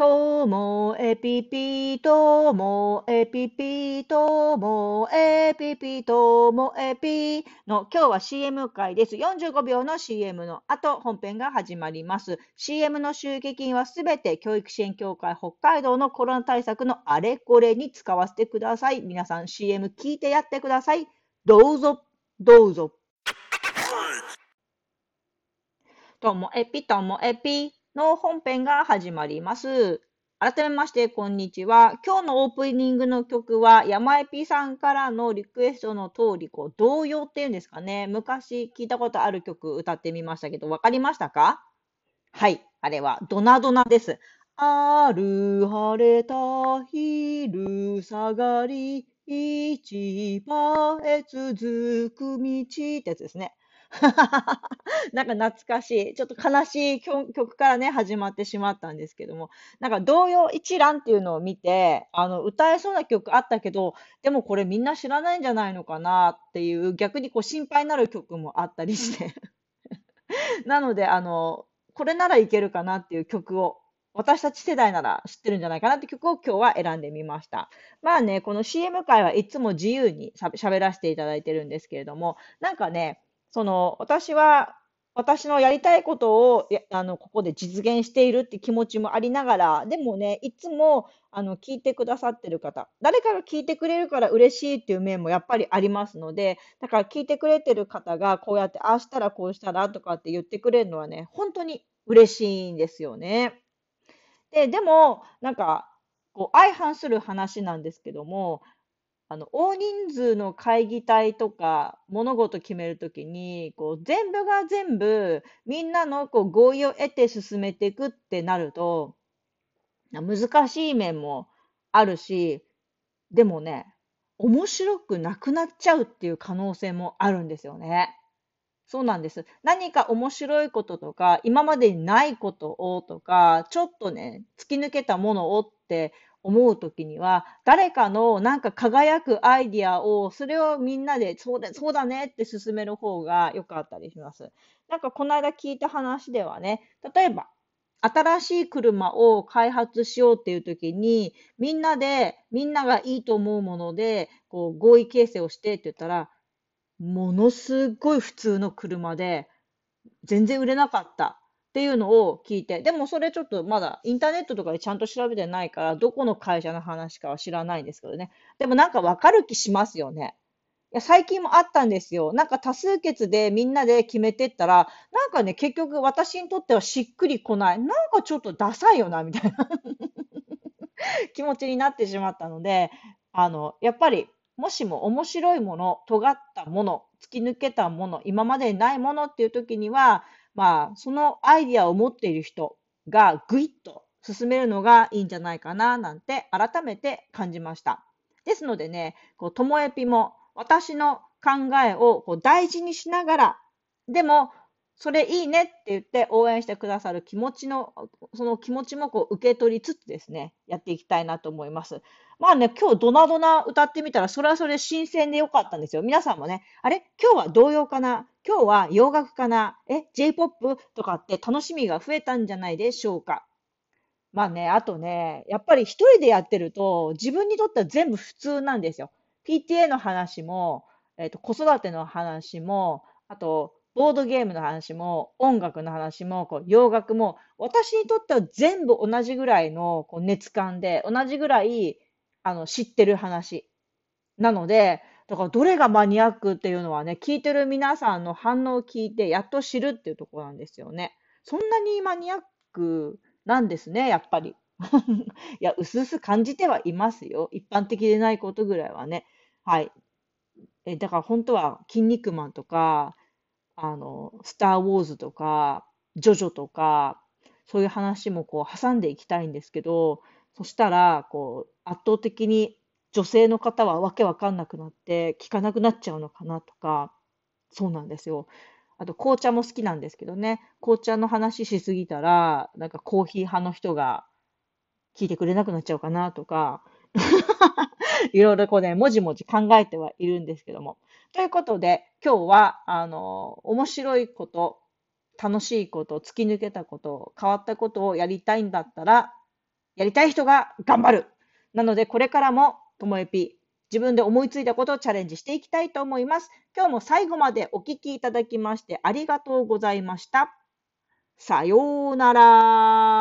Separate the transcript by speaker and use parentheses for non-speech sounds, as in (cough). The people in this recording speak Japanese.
Speaker 1: ともえぴぴともえぴぴともえぴぴともえぴの今日は CM 回です。45秒の CM の後本編が始まります。CM の収益金はすべて教育支援協会北海道のコロナ対策のあれこれに使わせてください。皆さん CM 聞いてやってください。どうぞ、どうぞ。ともえぴともえぴの本編が始まります。改めまして、こんにちは。今日のオープニングの曲は、山エピさんからのリクエストの通り、こう、童謡っていうんですかね。昔聞いたことある曲歌ってみましたけど、わかりましたか？はい。あれは、ドナドナです。ある晴れた昼下がり、市場へ続く道ってやつですね。(laughs) なんか懐かしい、ちょっと悲しい曲からね、始まってしまったんですけども、なんか童謡一覧っていうのを見て、あの、歌えそうな曲あったけど、でもこれみんな知らないんじゃないのかなっていう、逆にこう心配になる曲もあったりして。(laughs) なので、あの、これならいけるかなっていう曲を私たち世代なら知ってるんじゃないかなって曲を今日は選んでみました。まあね、この CM 界はいつも自由に喋らせていただいてるんですけれども、なんかね、その、私は、私のやりたいことを、あの、ここで実現しているって気持ちもありながら、でもね、いつも、あの、聞いてくださってる方、誰かが聞いてくれるから嬉しいっていう面もやっぱりありますので、だから聞いてくれてる方がこうやって、ああしたらこうしたらとかって言ってくれるのはね、本当に嬉しいんですよね。で、でも、なんか、こう、相反する話なんですけども、あの、大人数の会議体とか、物事決めるときに、こう、全部が全部、みんなのこう合意を得て進めていくってなると、難しい面もあるし、でもね、面白くなくなっちゃうっていう可能性もあるんですよね。そうなんです。何か面白いこととか、今までにないことをとか、ちょっとね、突き抜けたものをって思うときには、誰かのなんか輝くアイディアを、それをみんなで、そうだ、そうだねって進める方が良かったりします。なんかこの間聞いた話ではね、例えば、新しい車を開発しようっていう時に、みんなで、みんながいいと思うもので、こう合意形成をしてって言ったら、ものすごい普通の車で、全然売れなかった。っていうのを聞いて、でもそれちょっとまだインターネットとかでちゃんと調べてないから、どこの会社の話かは知らないんですけどね。でもなんかわかる気しますよね。いや、最近もあったんですよ。なんか多数決でみんなで決めてったら、なんかね、結局私にとってはしっくりこない。なんかちょっとダサいよな、みたいな (laughs) 気持ちになってしまったので、あの、やっぱり、もしも面白いもの、尖ったもの、突き抜けたもの、今までにないものっていう時には、まあ、そのアイディアを持っている人がぐいっと進めるのがいいんじゃないかななんて改めて感じました。ですのでね、こう、ともえぴも私の考えをこう大事にしながら、でも、それいいねって言って応援してくださる気持ちの、その気持ちもこう受け取りつつですね、やっていきたいなと思います。まあね、今日ドナドナ歌ってみたら、それはそれ新鮮でよかったんですよ。皆さんもね、あれ？今日は童謡かな？今日は洋楽かな？え ?J-POP? とかって楽しみが増えたんじゃないでしょうかまあね、あとね、やっぱり一人でやってると、自分にとっては全部普通なんですよ。PTA の話も、えっ、ー、と、子育ての話も、あと、ボードゲームの話も、音楽の話も、こう洋楽も、私にとっては全部同じぐらいのこう熱感で、同じぐらいあの、知ってる話。なので、だからどれがマニアックっていうのはね、聞いてる皆さんの反応を聞いて、やっと知るっていうところなんですよね。そんなにマニアックなんですね、やっぱり。(laughs) いや、うすうす感じてはいますよ。一般的でないことぐらいはね。はい。え、だから本当は、筋肉マンとか、あの、スター・ウォーズとか、ジョジョとか、そういう話もこう挟んでいきたいんですけど、そしたら、こう、圧倒的に女性の方はわけわかんなくなって、聞かなくなっちゃうのかなとか、そうなんですよ。あと、紅茶も好きなんですけどね、紅茶の話しすぎたら、なんかコーヒー派の人が聞いてくれなくなっちゃうかなとか、(laughs) いろいろこうね、もじもじ考えてはいるんですけども。ということで、今日は、あの、面白いこと、楽しいこと、突き抜けたこと、変わったことをやりたいんだったら、やりたい人が頑張る。なので、これからも、ともえぴ、自分で思いついたことをチャレンジしていきたいと思います。今日も最後までお聞きいただきましてありがとうございました。さようなら。